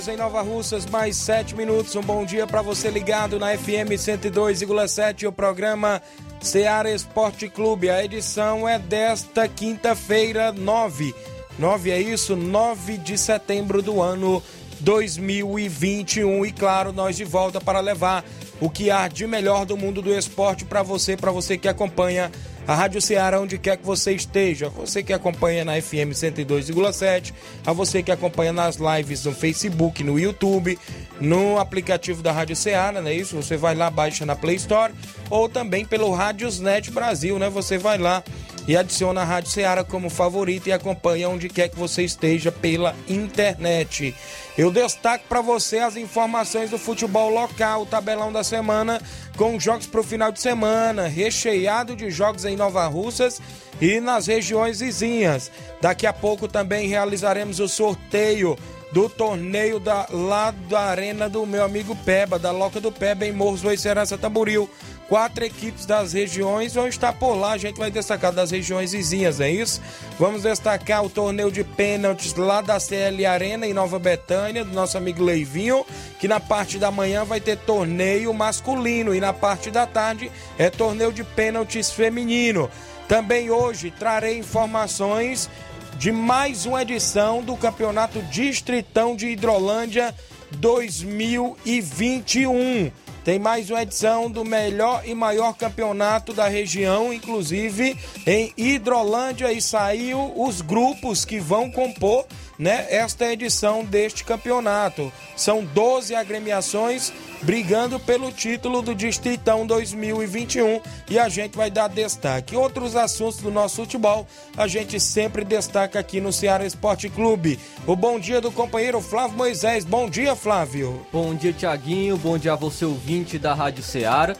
Horas em Nova Russas, mais 7 minutos. Um bom dia para você ligado na FM 102,7, o programa Seara Esporte Clube. A edição é desta quinta-feira, 9. 9 é isso? 9 de setembro do ano 2021. E claro, nós de volta para levar o que há de melhor do mundo do esporte para você, para você que acompanha a Rádio Ceará, onde quer que você esteja, você que acompanha na FM 102,7, a você que acompanha nas lives no Facebook, no YouTube, no aplicativo da Rádio Ceará, não é isso? Você vai lá, baixa na Play Store, ou também pelo Rádiosnet Brasil, né? Você vai lá e adiciona a Rádio Ceará como favorito e acompanha onde quer que você esteja pela internet. Eu destaco para você as informações do futebol local, o tabelão da semana, com jogos para o final de semana, recheado de jogos em Nova Russas e nas regiões vizinhas. Daqui a pouco também realizaremos o sorteio do torneio da, lá da arena do meu amigo Peba, da Loca do Peba, em Morros do Serança Tamboril. Quatro equipes das regiões vão estar por lá. A gente vai destacar das regiões vizinhas, é isso? Vamos destacar o torneio de pênaltis lá da CL Arena em Nova Betânia, do nosso amigo Leivinho, que na parte da manhã vai ter torneio masculino e na parte da tarde é torneio de pênaltis feminino. Também hoje trarei informações de mais uma edição do Campeonato Distritão de Hidrolândia 2021. Tem mais uma edição do melhor e maior campeonato da região, inclusive em Hidrolândia, e saiu os grupos que vão compor né, esta edição deste campeonato. São 12 agremiações brigando pelo título do Distritão 2021 e a gente vai dar destaque. Outros assuntos do nosso futebol a gente sempre destaca aqui no Ceará Esporte Clube. O bom dia do companheiro Flávio Moisés. Bom dia, Flávio. Bom dia, Tiaguinho. Bom dia a você, ouvinte da Rádio Ceará.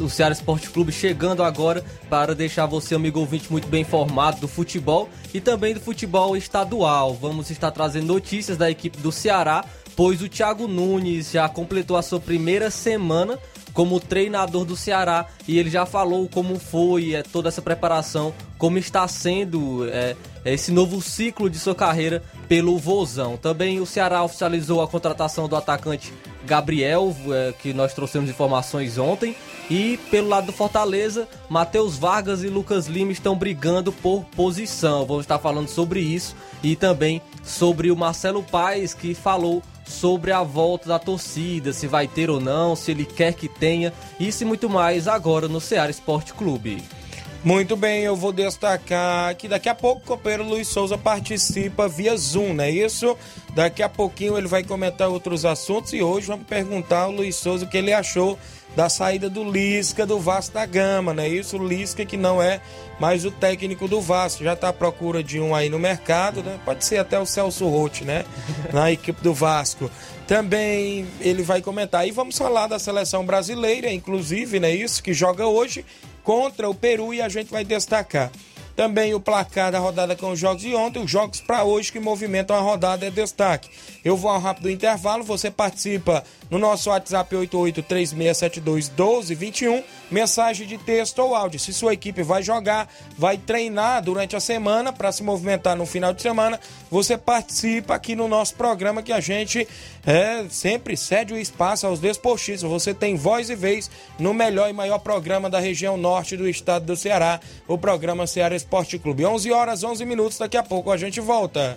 O Ceará Esporte Clube chegando agora para deixar você, amigo ouvinte, muito bem informado do futebol e também do futebol estadual. Vamos estar trazendo notícias da equipe do Ceará pois o Thiago Nunes já completou a sua primeira semana como treinador do Ceará e ele já falou como foi é, toda essa preparação, como está sendo é, esse novo ciclo de sua carreira pelo Vozão. Também o Ceará oficializou a contratação do atacante Gabriel, é, que nós trouxemos informações ontem. E pelo lado do Fortaleza, Matheus Vargas e Lucas Lima estão brigando por posição. Vamos estar falando sobre isso e também sobre o Marcelo Paes, que falou sobre a volta da torcida, se vai ter ou não, se ele quer que tenha, isso e muito mais agora no Ceará Esporte Clube. Muito bem, eu vou destacar que daqui a pouco o companheiro Luiz Souza participa via Zoom, não é isso? Daqui a pouquinho ele vai comentar outros assuntos e hoje vamos perguntar ao Luiz Souza o que ele achou da saída do Lisca do Vasco da Gama, né? Isso, o Lisca que não é mais o técnico do Vasco, já está à procura de um aí no mercado, né? Pode ser até o Celso Rotti, né? Na equipe do Vasco. Também ele vai comentar. E vamos falar da seleção brasileira, inclusive, né? Isso, que joga hoje contra o Peru e a gente vai destacar. Também o placar da rodada com os jogos de ontem, os jogos para hoje que movimentam a rodada é destaque. Eu vou ao rápido intervalo, você participa no nosso WhatsApp 8836721221, mensagem de texto ou áudio. Se sua equipe vai jogar, vai treinar durante a semana para se movimentar no final de semana, você participa aqui no nosso programa que a gente é, sempre cede o espaço aos desportistas. Você tem voz e vez no melhor e maior programa da região norte do estado do Ceará, o programa Ceará Esporte Clube. 11 horas 11 minutos, daqui a pouco a gente volta.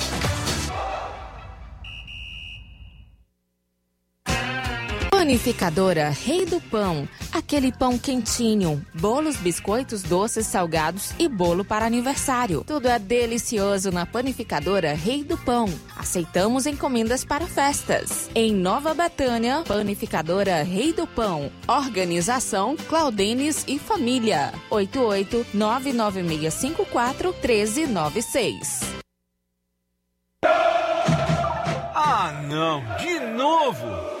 Panificadora Rei do Pão. Aquele pão quentinho, bolos, biscoitos, doces, salgados e bolo para aniversário. Tudo é delicioso na Panificadora Rei do Pão. Aceitamos encomendas para festas. Em Nova Betânia, Panificadora Rei do Pão. Organização Claudenes e Família. 88 99654 1396. Ah, não, de novo!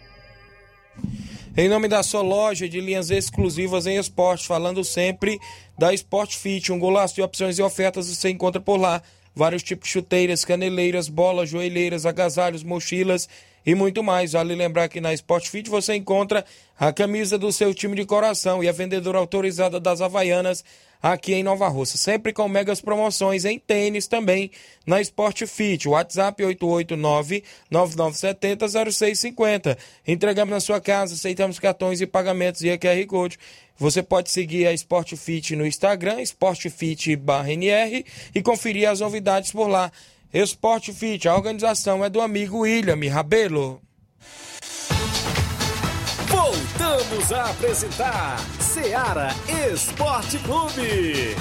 Em nome da sua loja de linhas exclusivas em esporte, falando sempre da Sport Fit, um golaço de opções e ofertas você encontra por lá. Vários tipos de chuteiras, caneleiras, bolas, joelheiras, agasalhos, mochilas e muito mais. Vale lembrar que na Sport Fit você encontra a camisa do seu time de coração e a vendedora autorizada das Havaianas aqui em Nova Russa. Sempre com megas promoções em tênis também na Sport Fit. WhatsApp 889-9970-0650. Entregamos na sua casa, aceitamos cartões e pagamentos e QR Code. Você pode seguir a Sport Fit no Instagram, SportFit/NR e conferir as novidades por lá. Sport Fit, a organização é do amigo William Rabelo. Voltamos a apresentar Seara Esporte Clube.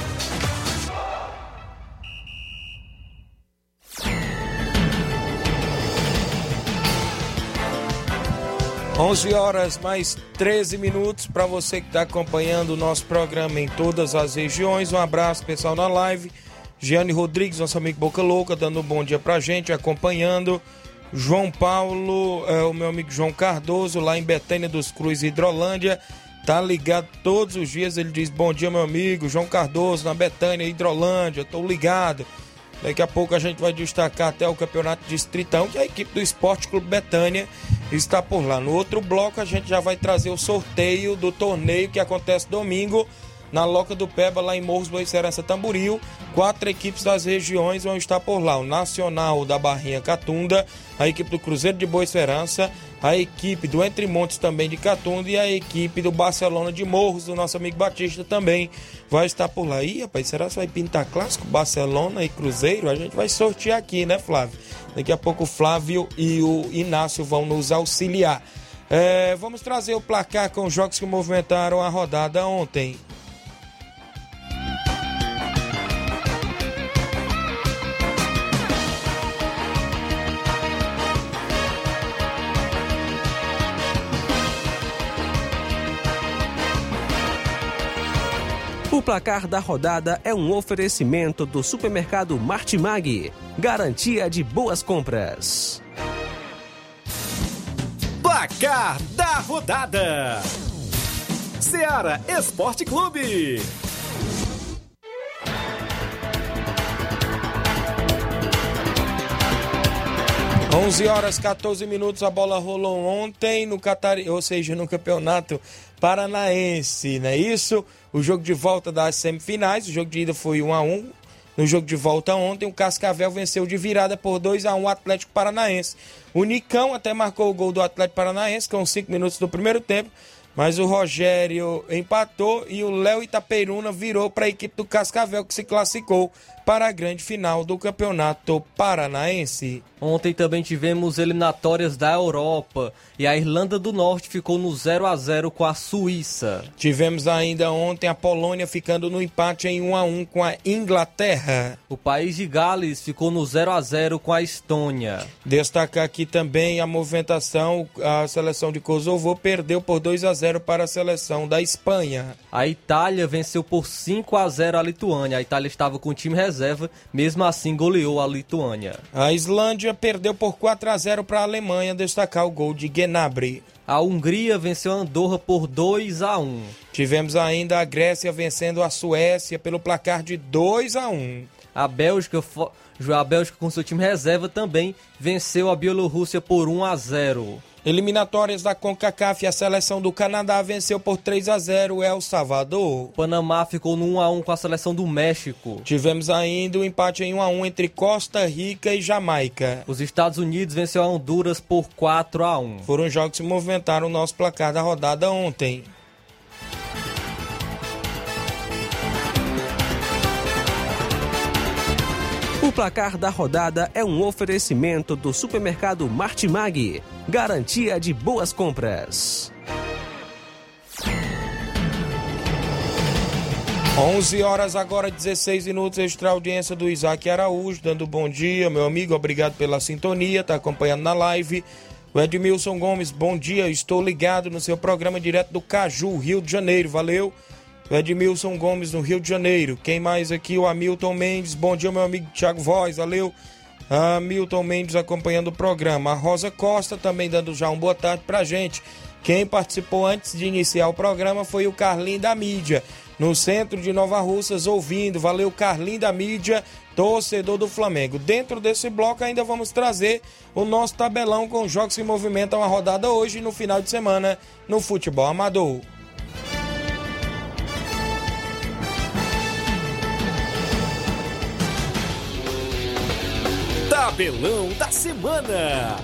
11 horas mais 13 minutos para você que está acompanhando o nosso programa em todas as regiões. Um abraço pessoal na live. Giane Rodrigues, nosso amigo Boca Louca, dando um bom dia pra gente, acompanhando. João Paulo, é, o meu amigo João Cardoso, lá em Betânia dos Cruz, Hidrolândia, tá ligado todos os dias. Ele diz: Bom dia, meu amigo João Cardoso, na Betânia, Hidrolândia, tô ligado. Daqui a pouco a gente vai destacar até o campeonato distritão, que a equipe do Esporte Clube Betânia está por lá. No outro bloco a gente já vai trazer o sorteio do torneio que acontece domingo na Loca do Peba, lá em Morros Boa Serança Tamboril. Quatro equipes das regiões vão estar por lá: o Nacional da Barrinha Catunda, a equipe do Cruzeiro de Boa Esperança, a equipe do Entre Montes também de Catunda e a equipe do Barcelona de Morros, do nosso amigo Batista também vai estar por lá. Ih, rapaz, será que vai pintar clássico Barcelona e Cruzeiro? A gente vai sortear aqui, né, Flávio? Daqui a pouco o Flávio e o Inácio vão nos auxiliar. É, vamos trazer o placar com os jogos que movimentaram a rodada ontem. O placar da rodada é um oferecimento do supermercado Martimag. Garantia de boas compras. Placar da rodada: Seara Esporte Clube. 11 horas 14 minutos, a bola rolou ontem no Catar, ou seja, no Campeonato Paranaense, não é isso? O jogo de volta das semifinais, o jogo de ida foi 1 a 1. No jogo de volta ontem, o Cascavel venceu de virada por 2 a 1 o Atlético Paranaense. O Nicão até marcou o gol do Atlético Paranaense com 5 minutos do primeiro tempo, mas o Rogério empatou e o Léo Itaperuna virou para a equipe do Cascavel que se classificou para a grande final do Campeonato Paranaense. Ontem também tivemos eliminatórias da Europa e a Irlanda do Norte ficou no 0 a 0 com a Suíça. Tivemos ainda ontem a Polônia ficando no empate em 1 a 1 com a Inglaterra. O país de Gales ficou no 0 a 0 com a Estônia. Destacar aqui também a movimentação, a seleção de Kosovo perdeu por 2 a 0 0 para a seleção da Espanha. A Itália venceu por 5 a 0 a Lituânia. A Itália estava com o time reserva, mesmo assim goleou a Lituânia. A Islândia perdeu por 4 a 0 para a Alemanha, destacar o gol de Gnabry. A Hungria venceu a Andorra por 2 a 1. Tivemos ainda a Grécia vencendo a Suécia pelo placar de 2 a 1. A Bélgica, a Bélgica com seu time reserva também venceu a Bielorrússia por 1 a 0. Eliminatórias da CONCACAF, a seleção do Canadá venceu por 3 a 0 El Salvador. Panamá ficou no 1 a 1 com a seleção do México. Tivemos ainda o um empate em 1 a 1 entre Costa Rica e Jamaica. Os Estados Unidos venceu a Honduras por 4 a 1. Foram jogos que movimentaram o nosso placar da rodada ontem. Placar da rodada é um oferecimento do supermercado Martimag. Garantia de boas compras. 11 horas agora, 16 minutos, extra audiência do Isaac Araújo, dando bom dia, meu amigo, obrigado pela sintonia, tá acompanhando na live. O Edmilson Gomes, bom dia, estou ligado no seu programa direto do Caju, Rio de Janeiro, valeu. Edmilson Gomes, no Rio de Janeiro. Quem mais aqui? O Hamilton Mendes. Bom dia, meu amigo Thiago Voz. Valeu. Hamilton Mendes acompanhando o programa. A Rosa Costa também dando já uma boa tarde pra gente. Quem participou antes de iniciar o programa foi o Carlinho da Mídia, no centro de Nova Russas, ouvindo. Valeu, Carlinho da Mídia, torcedor do Flamengo. Dentro desse bloco ainda vamos trazer o nosso tabelão com jogos que movimentam a rodada hoje no final de semana no futebol amador. Tabelão da Semana.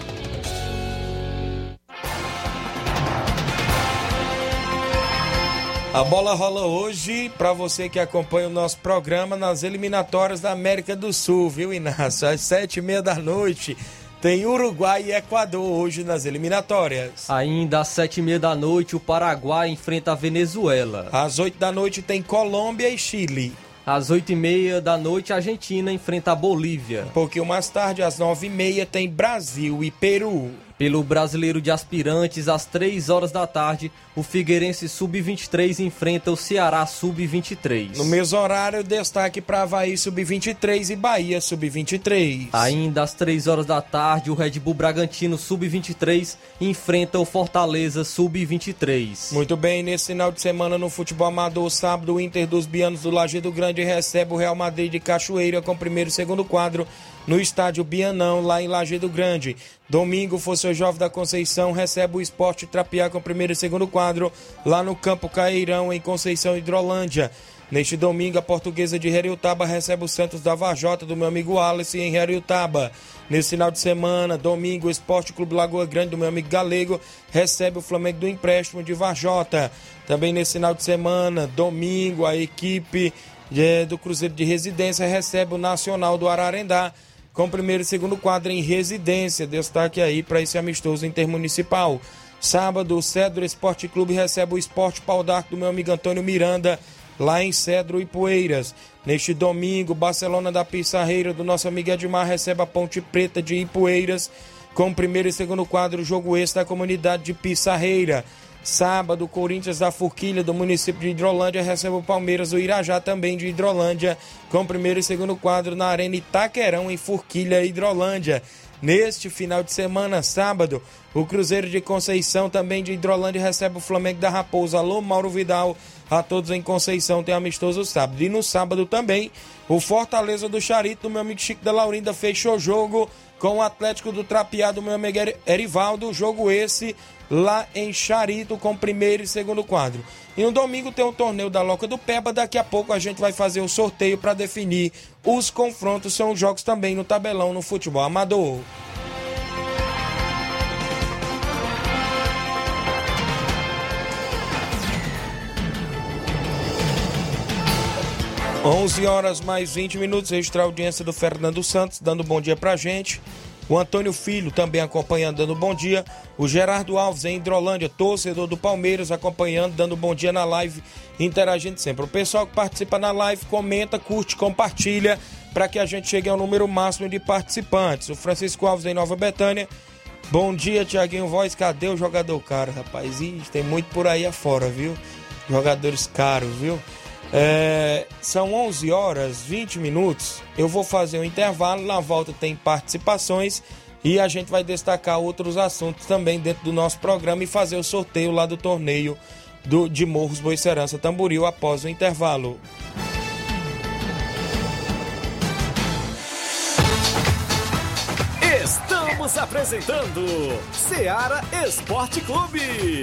A bola rola hoje para você que acompanha o nosso programa nas eliminatórias da América do Sul, viu, Inácio? Às sete e meia da noite tem Uruguai e Equador hoje nas eliminatórias. Ainda às sete e meia da noite o Paraguai enfrenta a Venezuela. Às oito da noite tem Colômbia e Chile. Às oito e meia da noite, a Argentina enfrenta a Bolívia. Um pouquinho mais tarde, às nove e meia, tem Brasil e Peru. Pelo Brasileiro de Aspirantes, às 3 horas da tarde, o Figueirense Sub-23 enfrenta o Ceará Sub-23. No mesmo horário, destaque para Havaí Sub-23 e Bahia Sub-23. Ainda às 3 horas da tarde, o Red Bull Bragantino Sub-23 enfrenta o Fortaleza Sub-23. Muito bem, nesse final de semana no futebol amador, sábado, o Inter dos Bianos do Lajeado Grande recebe o Real Madrid de Cachoeira com o primeiro e segundo quadro no estádio Bianão, lá em Lajeado Grande. Domingo, Força Jovem da Conceição recebe o Esporte Trapiá com o primeiro e segundo quadro, lá no Campo Cairão, em Conceição Hidrolândia. Neste domingo, a portuguesa de Heriutaba recebe o Santos da Vajota, do meu amigo Alice, em Heriutaba. Nesse final de semana, domingo, o Esporte Clube Lagoa Grande, do meu amigo Galego, recebe o Flamengo do empréstimo de Vajota. Também nesse final de semana, domingo, a equipe eh, do Cruzeiro de Residência recebe o Nacional do Ararendá com primeiro e segundo quadro em residência. Destaque aí para esse amistoso intermunicipal. Sábado, o Cedro Esporte Clube recebe o Esporte Pau d'Arco do meu amigo Antônio Miranda, lá em Cedro e Poeiras. Neste domingo, Barcelona da Pissarreira do nosso amigo Edmar recebe a Ponte Preta de Ipueiras, com primeiro e segundo quadro, jogo extra da comunidade de Pissarreira. Sábado, Corinthians da Forquilha, do município de Hidrolândia, recebe o Palmeiras do Irajá, também de Hidrolândia, com primeiro e segundo quadro na Arena Itaquerão, em Forquilha, Hidrolândia. Neste final de semana, sábado, o Cruzeiro de Conceição, também de Hidrolândia, recebe o Flamengo da Raposa. Alô, Mauro Vidal, a todos em Conceição, tem amistoso sábado. E no sábado também, o Fortaleza do Charito, meu amigo Chico da Laurinda, fechou o jogo com o Atlético do Trapiado, meu amigo Erivaldo. Jogo esse lá em Charito com primeiro e segundo quadro. E no domingo tem o torneio da Loca do Peba. Daqui a pouco a gente vai fazer o sorteio para definir os confrontos. São jogos também no tabelão no futebol amador. Onze horas mais 20 minutos, extra audiência do Fernando Santos, dando bom dia pra gente. O Antônio Filho também acompanhando, dando bom dia. O Gerardo Alves em Hidrolândia, torcedor do Palmeiras, acompanhando, dando bom dia na live, interagindo sempre. O pessoal que participa na live, comenta, curte, compartilha, para que a gente chegue ao número máximo de participantes. O Francisco Alves em Nova Betânia Bom dia, Tiaguinho Voz. Cadê o jogador caro, rapaz? Ih, tem muito por aí afora, viu? Jogadores caros, viu? É, são 11 horas 20 minutos. Eu vou fazer um intervalo. Na volta tem participações e a gente vai destacar outros assuntos também dentro do nosso programa e fazer o sorteio lá do torneio do, de Morros Boicerança Tamboril após o intervalo. Estamos apresentando Seara Esporte Clube.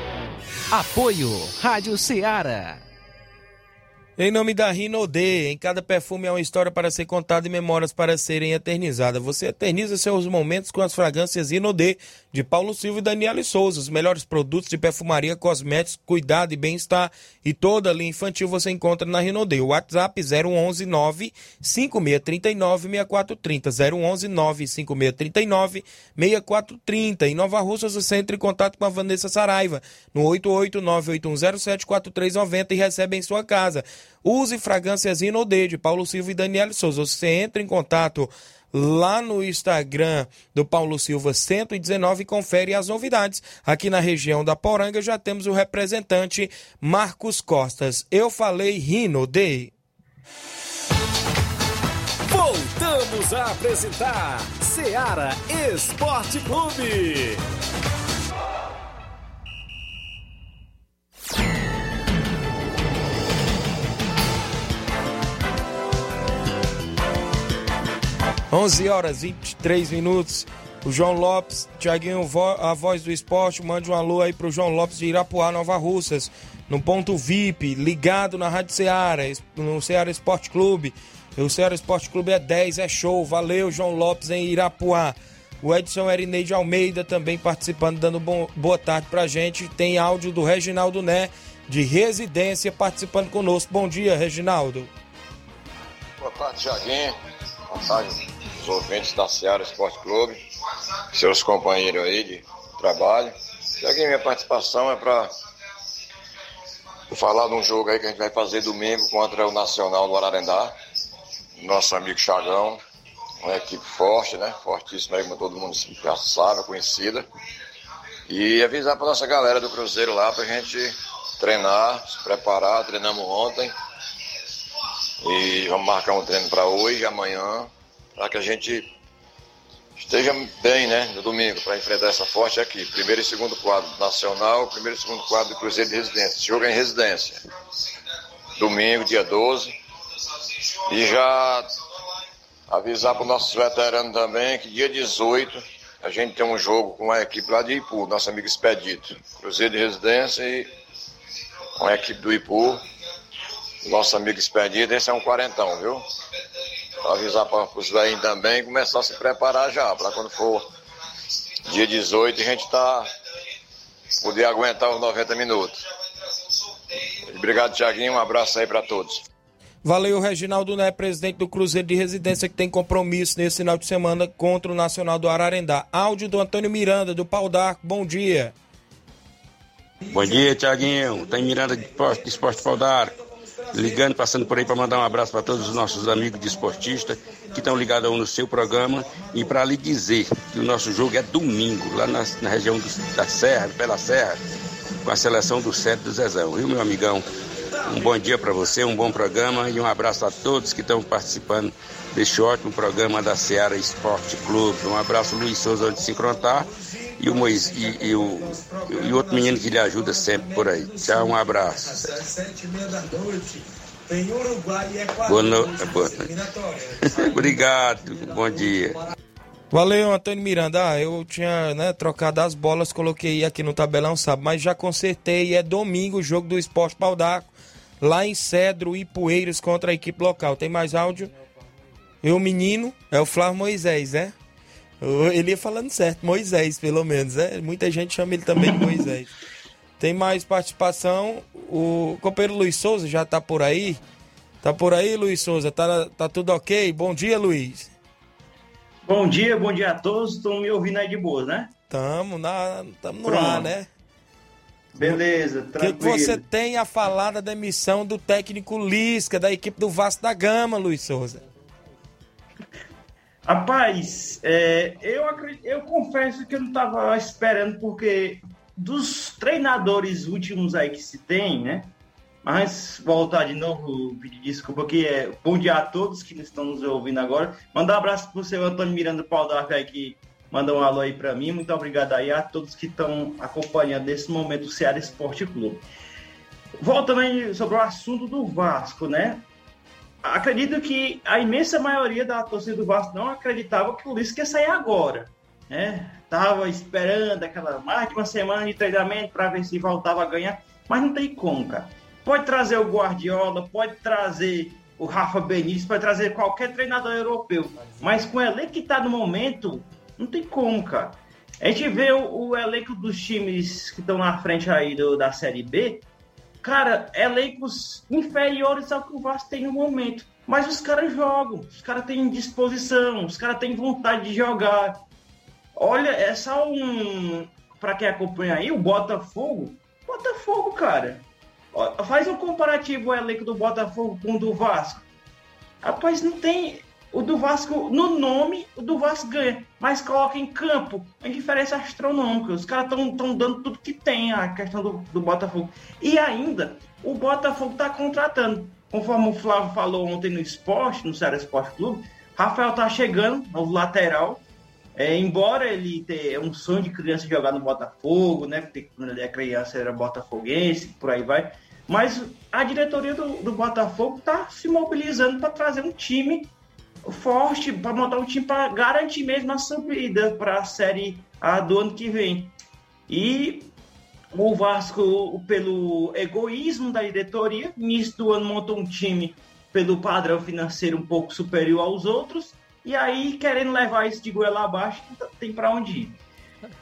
Apoio Rádio Ceará. Em nome da Rinode, em cada perfume há uma história para ser contada e memórias para serem eternizadas. Você eterniza seus momentos com as fragrâncias Rinode de Paulo Silva e Daniela Souza. Os melhores produtos de perfumaria, cosméticos, cuidado e bem-estar e toda a linha infantil você encontra na Rinode. WhatsApp 011 9 5639 6430. 011 9 5639 6430. Em Nova Russas você entra em contato com a Vanessa Saraiva no 88981074390 e recebe em sua casa. Use fragrâncias Inodê de Paulo Silva e Daniela Souza. Você entra em contato lá no Instagram do Paulo Silva 119 e confere as novidades. Aqui na região da Poranga já temos o representante Marcos Costas. Eu falei Rinode. Voltamos a apresentar Seara Esporte Clube. 11 horas e 23 minutos. O João Lopes, Tiaguinho, a voz do esporte, mande um alô aí pro João Lopes de Irapuá, Nova Russas, no ponto VIP, ligado na Rádio Ceará, no Ceará Esporte Clube. O Ceará Esporte Clube é 10, é show. Valeu, João Lopes em Irapuá. O Edson Erineide Almeida também participando, dando bom, boa tarde pra gente. Tem áudio do Reginaldo Né, de residência, participando conosco. Bom dia, Reginaldo. Boa tarde, Tiaguinho. Boa tarde, os ouvintes da Seara Esporte Clube, seus companheiros aí de trabalho. Tiaguinho, minha participação é para falar de um jogo aí que a gente vai fazer domingo contra o Nacional do Ararendá. Nosso amigo Chagão, uma equipe forte, né? Fortíssima aí, como todo mundo já sabe, conhecida. E avisar para nossa galera do Cruzeiro lá pra gente treinar, se preparar. Treinamos ontem. E vamos marcar um treino para hoje e amanhã, para que a gente esteja bem, né, no domingo, para enfrentar essa forte aqui. Primeiro e segundo quadro nacional, primeiro e segundo quadro do Cruzeiro de Residência. Jogo é em residência. Domingo, dia 12. E já avisar para os nossos veteranos também que dia 18 a gente tem um jogo com a equipe lá de Ipu, nosso amigo Expedito. Cruzeiro de Residência e com a equipe do Ipu. Nosso amigo Expedito, esse é um quarentão, viu? Avisar para os velhinhos também começar a se preparar já, para quando for dia 18 a gente tá poder aguentar os 90 minutos. Obrigado, Tiaguinho. Um abraço aí para todos. Valeu, Reginaldo Né, presidente do Cruzeiro de Residência, que tem compromisso nesse final de semana contra o Nacional do Ararendá. Áudio do Antônio Miranda, do Pau d'Arco. Bom dia. Bom dia, Tiaguinho. Tem Miranda de Esporte, de Esporte Pau d'Arco. Ligando, passando por aí para mandar um abraço para todos os nossos amigos de esportistas que estão ligados no seu programa e para lhe dizer que o nosso jogo é domingo, lá na, na região do, da Serra, pela Serra, com a seleção do Sete do Zezão, viu, meu amigão? Um bom dia para você, um bom programa e um abraço a todos que estão participando deste ótimo programa da Seara Esporte Clube. Um abraço, Luiz Souza, onde se encontrar, e o, Mois, e, e, o, e outro menino que lhe ajuda sempre por aí. Tchau, um abraço. Boa noite. Boa noite. Obrigado, bom dia. Valeu, Antônio Miranda. Ah, eu tinha né, trocado as bolas, coloquei aqui no tabelão, sabe? Mas já consertei. É domingo o jogo do Esporte Paldaco, lá em Cedro e Poeiras contra a equipe local. Tem mais áudio? E o menino é o Flávio Moisés, né? Ele ia falando certo, Moisés, pelo menos, né? Muita gente chama ele também de Moisés. Tem mais participação. O companheiro Luiz Souza já tá por aí. Tá por aí, Luiz Souza? Tá, tá tudo ok? Bom dia, Luiz. Bom dia, bom dia a todos. Estão me ouvindo aí de boa, né? Tamo, na, tamo no ar, né? Beleza, tranquilo. O que, que você tem a falar da demissão do técnico Lisca, da equipe do Vasco da Gama, Luiz Souza? Rapaz, é, eu, eu confesso que eu não estava esperando, porque dos treinadores últimos aí que se tem, né? Mas voltar de novo, pedir desculpa aqui. É, bom dia a todos que estão nos ouvindo agora. Mandar um abraço pro seu Antônio Miranda Pau da aí que mandou um alô aí para mim. Muito obrigado aí a todos que estão acompanhando nesse momento o Ceará Esporte Clube. Voltando aí sobre o assunto do Vasco, né? Acredito que a imensa maioria da torcida do Vasco não acreditava que o Lisca ia sair agora. Né? Tava esperando aquela mais de uma semana de treinamento para ver se voltava a ganhar, mas não tem como, cara. Pode trazer o Guardiola, pode trazer o Rafa Benítez, pode trazer qualquer treinador europeu, mas com o elenco que está no momento, não tem como, cara. A gente vê o, o elenco dos times que estão na frente aí do, da Série B, cara, elencos inferiores ao que o Vasco tem no momento. Mas os caras jogam, os caras têm disposição, os caras têm vontade de jogar. Olha, é só um. Para quem acompanha aí, o Botafogo. Botafogo, cara. Faz um comparativo o elenco do Botafogo com o do Vasco. Rapaz, não tem. O do Vasco, no nome, o do Vasco ganha. Mas coloca em campo, é diferença astronômica. Os caras estão dando tudo que tem a questão do, do Botafogo. E ainda, o Botafogo está contratando. Conforme o Flávio falou ontem no esporte, no Ceará Esporte Clube, Rafael tá chegando, novo lateral. É, embora ele tenha um sonho de criança jogar no Botafogo, né? Porque quando ele é criança era botafoguense, por aí vai. Mas a diretoria do, do Botafogo está se mobilizando para trazer um time forte para montar um time para garantir mesmo a subida para a Série A do ano que vem. E o Vasco, pelo egoísmo da diretoria, início do ano montou um time pelo padrão financeiro um pouco superior aos outros, e aí querendo levar isso de goela abaixo, tem para onde ir.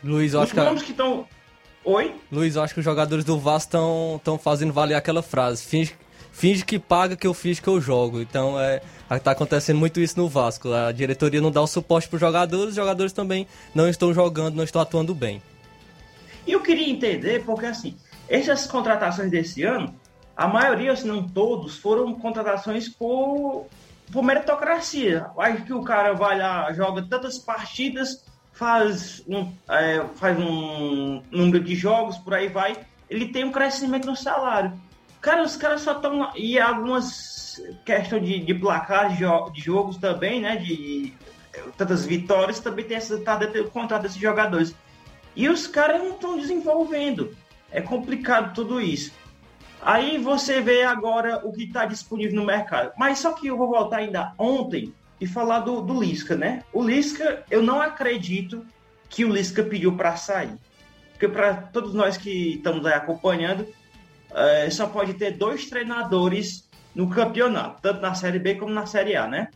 Luiz, eu acho que... que estão... Oi? Luiz, eu acho que os jogadores do Vasco estão fazendo valer aquela frase. Finge, finge que paga que eu fiz que eu jogo. Então é tá acontecendo muito isso no Vasco. A diretoria não dá o suporte para os jogadores, os jogadores também não estão jogando, não estão atuando bem. E eu queria entender, porque assim, essas contratações desse ano, a maioria, se não todos, foram contratações por, por meritocracia. Acho que o cara vai lá, joga tantas partidas, faz um, é, faz um número de jogos, por aí vai, ele tem um crescimento no salário. Cara, os caras só estão. E algumas questão de, de placar de, de, jogos também, né? De tantas vitórias, também tem essa tá dentro do contrato desses jogadores. E os caras não estão desenvolvendo. É complicado tudo isso. Aí você vê agora o que está disponível no mercado. Mas só que eu vou voltar ainda ontem e falar do, do Lisca, né? O Lisca, eu não acredito que o Lisca pediu para sair. Porque para todos nós que estamos aí acompanhando, é, só pode ter dois treinadores no campeonato, tanto na Série B como na Série A, né?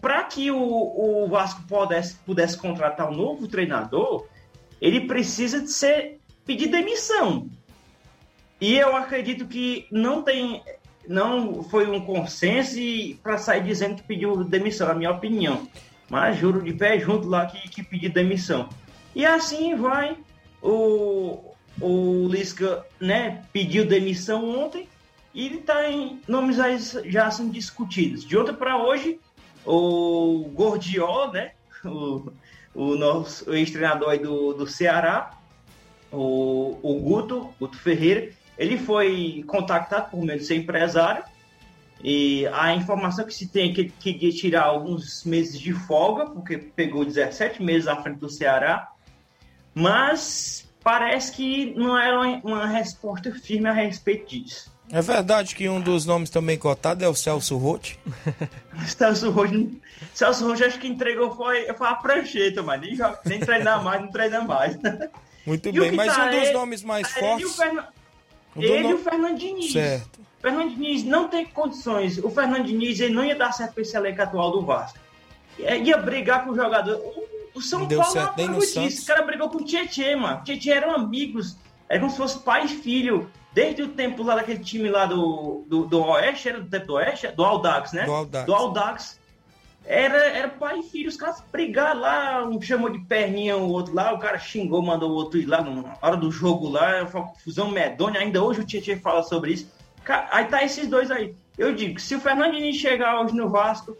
Para que o, o Vasco pudesse, pudesse contratar um novo treinador, ele precisa de ser pedir demissão. E eu acredito que não tem, não foi um consenso para sair dizendo que pediu demissão, na minha opinião. Mas juro de pé junto lá que, que pediu demissão. E assim vai o, o Lisca né, pediu demissão ontem e ele tá em nomes aí já sendo discutidos. De ontem para hoje, o Gordiol, né? O, o nosso ex-treinador do, do Ceará, o, o Guto, Guto Ferreira, ele foi contactado por meio de ser empresário e a informação que se tem é que ele queria tirar alguns meses de folga, porque pegou 17 meses à frente do Ceará, mas parece que não era uma resposta firme a respeito disso. É verdade que um dos nomes também cotado é o Celso Rotti? Celso Rotti, Celso Rotti acho que entregou foi, foi a prancheta, mas nem, nem treinar mais, não treina mais. Muito e bem, mas tá um dos ele, nomes mais ele fortes... E o. Um ele no... e o Fernando Diniz. Certo. O Fernando Diniz não tem condições. O Fernando Diniz ele não ia dar certo para esse elenco atual do Vasco. Ia brigar com o jogador. O São Deu Paulo certo, nem no disso. O cara brigou com o Tietchan, mano. O Tietchan eram amigos. Era como se fosse pai e filho. Desde o tempo lá daquele time lá do, do, do Oeste, era do tempo do Oeste? Do Aldax, né? Do Aldax. Do Aldax. Era, era pai e filho, os caras brigaram lá, um chamou de perninha o outro lá, o cara xingou, mandou o outro ir lá na hora do jogo lá, foi uma confusão medonha, ainda hoje o Tietchan fala sobre isso. Aí tá esses dois aí. Eu digo, se o Fernandinho chegar hoje no Vasco,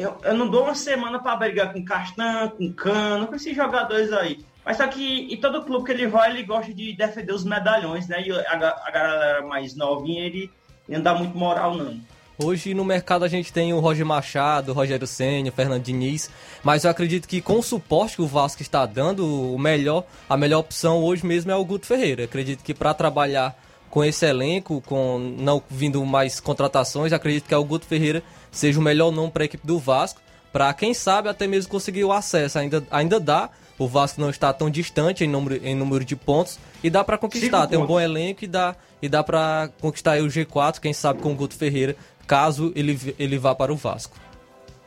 eu, eu não dou uma semana para brigar com Castan, com Cano, com esses jogadores aí. Mas só que em todo clube que ele vai, ele gosta de defender os medalhões, né? E a, a galera mais novinha, ele não dá muito moral, não. Hoje no mercado a gente tem o Roger Machado, o Rogério Senna, o Fernando Diniz, mas eu acredito que com o suporte que o Vasco está dando, o melhor, a melhor opção hoje mesmo é o Guto Ferreira. Eu acredito que para trabalhar com esse elenco, com não vindo mais contratações, acredito que é o Guto Ferreira seja o melhor nome para a equipe do Vasco, para quem sabe até mesmo conseguir o acesso. Ainda, ainda dá, o Vasco não está tão distante em número, em número de pontos e dá para conquistar. Cinco Tem um bom elenco e dá, e dá para conquistar o G4, quem sabe com o Guto Ferreira, caso ele, ele vá para o Vasco.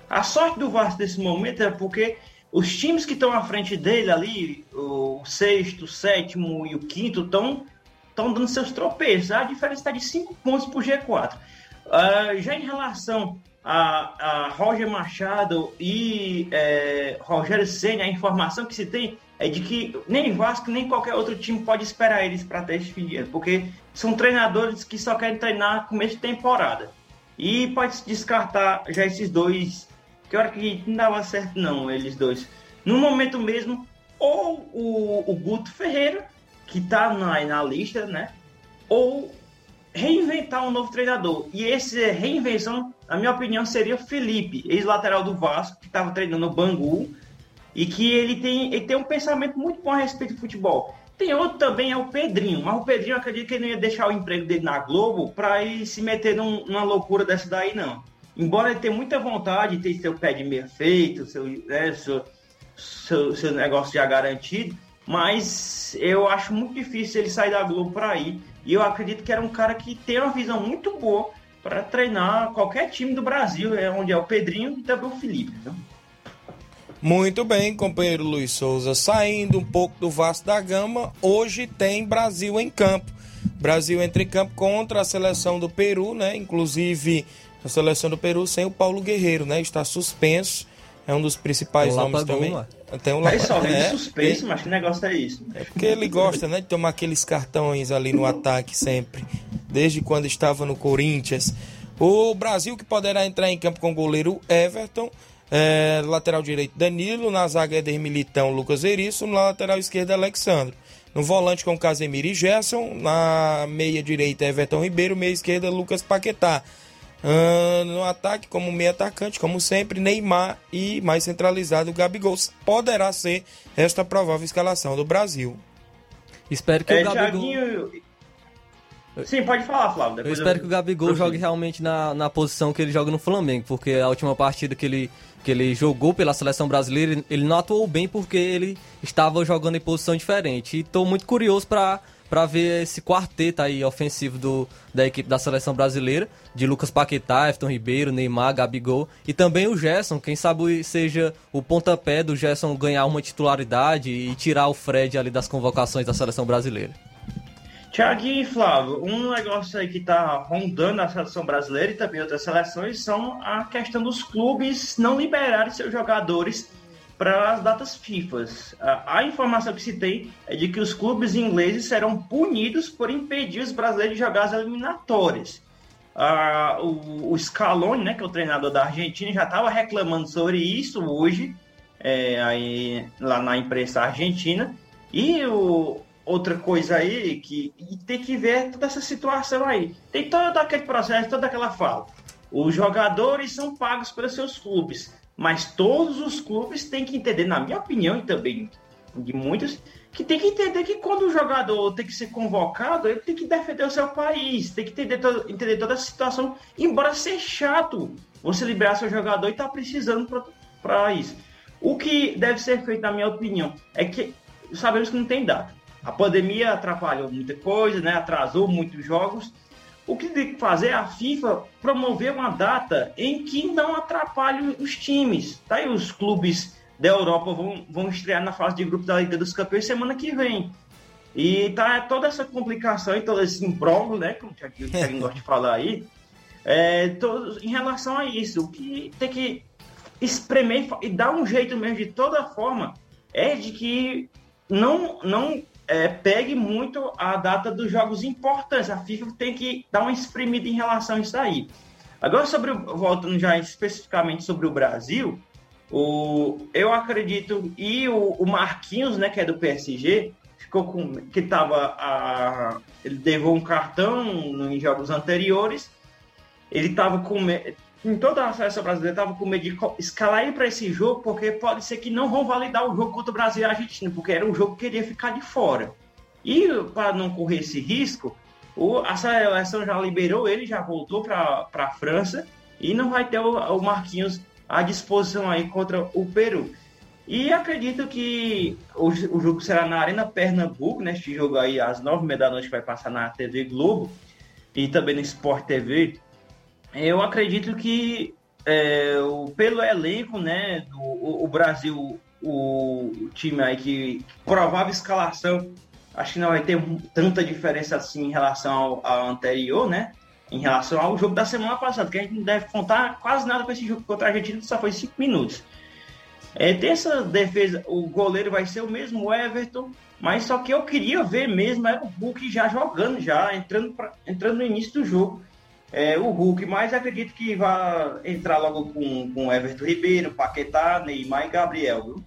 A sorte do Vasco nesse momento é porque os times que estão à frente dele ali, o sexto, o sétimo e o quinto, estão estão dando seus tropeços. A diferença está de 5 pontos para o G4. Uh, já em relação a, a Roger Machado e é, Rogério Senna, a informação que se tem é de que nem Vasco, nem qualquer outro time pode esperar eles para ter esse dinheiro, porque são treinadores que só querem treinar começo de temporada. E pode descartar já esses dois, que hora que não dava certo não, eles dois. No momento mesmo, ou o, o Guto Ferreira, que está na, na lista, né? Ou reinventar um novo treinador. E esse reinvenção, na minha opinião, seria o Felipe, ex-lateral do Vasco, que estava treinando o Bangu, e que ele tem, ele tem um pensamento muito bom a respeito do futebol. Tem outro também, é o Pedrinho, mas o Pedrinho acredito que ele não ia deixar o emprego dele na Globo para ir se meter num, numa loucura dessa daí, não. Embora ele tenha muita vontade de ter seu pé de meia feito, seu, né, seu, seu, seu negócio já garantido, mas eu acho muito difícil ele sair da Globo para ir. E eu acredito que era um cara que tem uma visão muito boa para treinar qualquer time do Brasil, é onde é o Pedrinho e também o Felipe. Né? Muito bem, companheiro Luiz Souza. Saindo um pouco do Vasco da Gama, hoje tem Brasil em campo. Brasil entra em campo contra a seleção do Peru, né? Inclusive a seleção do Peru sem o Paulo Guerreiro, né? Está suspenso. É um dos principais homens também. Tem um Aí só é, suspenso, mas que negócio é isso? É porque ele gosta, né, de tomar aqueles cartões ali no ataque sempre, desde quando estava no Corinthians. O Brasil que poderá entrar em campo com o goleiro Everton, é, lateral direito Danilo, na zaga Eder Militão, Lucas Eriço, na lateral esquerda Alexandre. No volante com Casemiro e Gerson, na meia direita Everton Ribeiro, meia esquerda Lucas Paquetá. Uh, no ataque, como meio atacante, como sempre, Neymar e mais centralizado, Gabigol. Poderá ser esta provável escalação do Brasil. Espero que é, o Gabigol. Thiaguinho... Sim, pode falar, Flávio. eu espero eu... que o Gabigol jogue realmente na, na posição que ele joga no Flamengo, porque a última partida que ele, que ele jogou pela seleção brasileira, ele não atuou bem porque ele estava jogando em posição diferente. E estou muito curioso para para ver esse quarteto aí ofensivo do, da equipe da seleção brasileira, de Lucas Paquetá, Efton Ribeiro, Neymar, Gabigol e também o Gerson, quem sabe seja o pontapé do Gerson ganhar uma titularidade e tirar o Fred ali das convocações da seleção brasileira. Tiaguinho e Flávio, um negócio aí que está rondando a seleção brasileira e também outras seleções são a questão dos clubes não liberarem seus jogadores para as datas FIFA. A, informação que se tem é de que os clubes ingleses serão punidos por impedir os brasileiros de jogar as eliminatórias. ah, o, o Scaloni, né, que é o treinador da Argentina, já estava reclamando sobre isso hoje, é, aí, lá na imprensa argentina. E o, outra coisa aí, que tem que ver toda essa situação aí. Tem todo aquele processo, toda aquela fala. Os jogadores são pagos pelos seus clubes, mas todos os clubes têm que entender, na minha opinião e também de muitos, que tem que entender que quando o jogador tem que ser convocado, ele tem que defender o seu país, tem que entender, entender toda a situação, embora seja chato você liberar seu jogador e tá precisando para isso. O que deve ser feito, na minha opinião, é que sabemos que não tem data. A pandemia atrapalhou muita coisa, né? atrasou muitos jogos. O que tem que fazer é a FIFA promover uma data em que não atrapalhe os times. Tá? E os clubes da Europa vão, vão estrear na fase de grupo da Liga dos Campeões semana que vem. E tá toda essa complicação e todo esse imbróglio, né? Como o Thiago gosta de falar aí, é, em relação a isso. O que tem que espremer e dar um jeito mesmo de toda forma é de que não, não é, pegue muito a data dos jogos importantes. A FIFA tem que dar uma espremida em relação a isso aí. Agora, sobre voltando já especificamente sobre o Brasil, o, eu acredito, e o, o Marquinhos, né, que é do PSG, ficou com. que tava. A, ele levou um cartão em jogos anteriores. Ele estava com em toda a seleção brasileira estava com medo de escalar ele para esse jogo, porque pode ser que não vão validar o jogo contra o Brasil e a Argentina, porque era um jogo que queria ficar de fora. E para não correr esse risco, o, a seleção já liberou ele, já voltou para a França e não vai ter o, o Marquinhos à disposição aí contra o Peru. E acredito que o, o jogo será na Arena Pernambuco, neste jogo aí às nove da noite vai passar na TV Globo e também no Sport TV eu acredito que é, o, pelo elenco, né, do, o, o, Brasil, o time aí que provável escalação, acho que não vai ter tanta diferença assim em relação ao, ao, anterior, né? Em relação ao jogo da semana passada, que a gente não deve contar quase nada com esse jogo contra a Argentina, só foi cinco minutos. É, tem essa defesa, o goleiro vai ser o mesmo o Everton, mas só que eu queria ver mesmo era o Hulk já jogando, já entrando, pra, entrando no início do jogo é, o Hulk, mas acredito que vai entrar logo com, com Everton Ribeiro, Paquetá, Neymar e Gabriel, viu?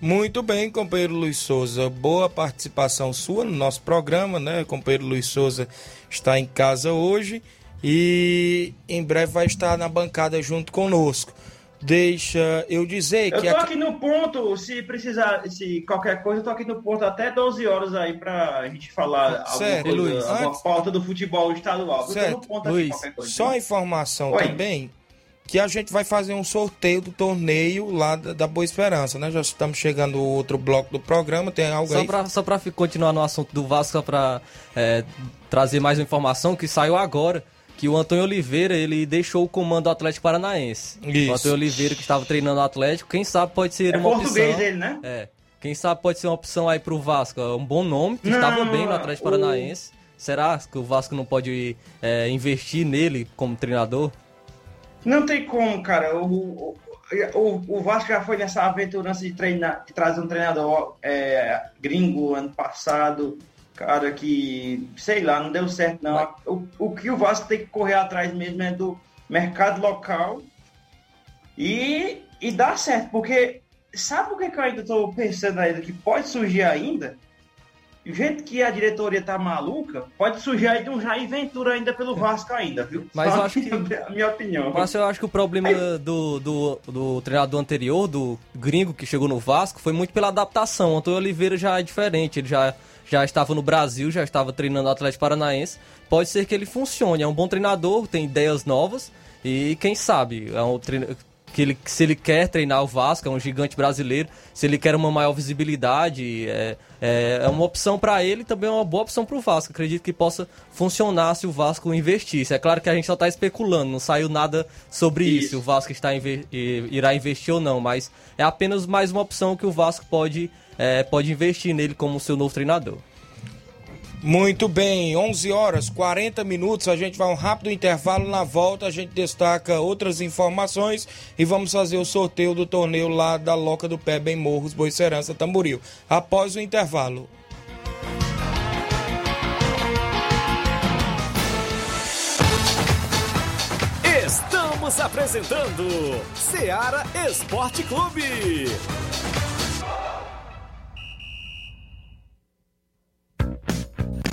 Muito bem, companheiro Luiz Souza. Boa participação sua no nosso programa, né? O companheiro Luiz Souza está em casa hoje e em breve vai estar na bancada junto conosco. Deixa eu dizer eu que. Eu tô aqui no ponto, se precisar, se qualquer coisa, eu tô aqui no ponto até 12 horas aí pra gente falar certo, alguma, coisa, Luiz, alguma antes... pauta do futebol estadual. Certo, Luiz, coisa, só informação Oi. também que a gente vai fazer um sorteio do torneio lá da, da, Boa Esperança, né? Já estamos chegando o outro bloco do programa, tem algo só aí? Pra, só para continuar no assunto do Vasco, só para é, trazer mais informação que saiu agora que o Antônio Oliveira ele deixou o comando do Atlético Paranaense. Isso. O Antônio Oliveira que estava treinando o Atlético, quem sabe pode ser é uma português opção. ele, né? É. Quem sabe pode ser uma opção aí pro Vasco. É um bom nome, que não, estava bem no Atlético Paranaense. O... Será que o Vasco não pode é, investir nele como treinador? Não tem como, cara. O, o, o Vasco já foi nessa aventurança de, treinar, de trazer um treinador é, gringo ano passado cara, que, sei lá, não deu certo não. O, o que o Vasco tem que correr atrás mesmo é do mercado local e, e dá certo, porque sabe o que, que eu ainda estou pensando ainda que pode surgir ainda? Do jeito que a diretoria tá maluca, pode surgir aí um Jair Ventura ainda pelo Vasco ainda, viu? Mas Só eu acho que. A minha opinião. Mas eu acho que o problema do, do, do treinador anterior, do gringo que chegou no Vasco, foi muito pela adaptação. O Antônio Oliveira já é diferente, ele já já estava no Brasil, já estava treinando o Atlético Paranaense. Pode ser que ele funcione. É um bom treinador, tem ideias novas e quem sabe é um treino, que ele, se ele quer treinar o Vasco, é um gigante brasileiro, se ele quer uma maior visibilidade, é, é, é uma opção para ele também é uma boa opção para o Vasco. Acredito que possa funcionar se o Vasco investisse. É claro que a gente só está especulando, não saiu nada sobre isso, isso se o Vasco está irá investir ou não, mas é apenas mais uma opção que o Vasco pode é, pode investir nele como seu novo treinador. Muito bem, 11 horas 40 minutos. A gente vai um rápido intervalo. Na volta, a gente destaca outras informações e vamos fazer o sorteio do torneio lá da Loca do Pé, Bem Morros, Boicerança, Tamboril. Após o intervalo. Estamos apresentando Seara Esporte Clube.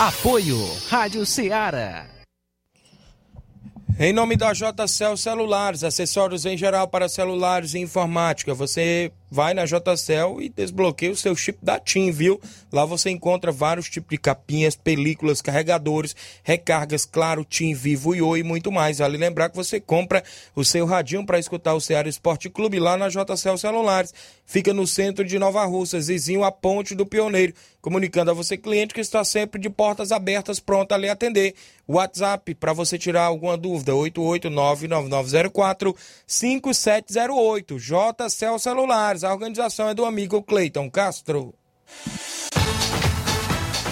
Apoio Rádio Ceará. Em nome da JCL Celulares, acessórios em geral para celulares e informática, você vai na JCL e desbloqueia o seu chip da TIM, viu? Lá você encontra vários tipos de capinhas, películas, carregadores, recargas, claro, TIM, Vivo e Oi e muito mais. Vale lembrar que você compra o seu radinho para escutar o Ceará Esporte Clube lá na JCL Celulares. Fica no centro de Nova Russa, vizinho à Ponte do Pioneiro. Comunicando a você, cliente, que está sempre de portas abertas, pronto a lhe atender. WhatsApp, para você tirar alguma dúvida, 889-9904-5708. JCL Celulares. A organização é do amigo Cleiton Castro.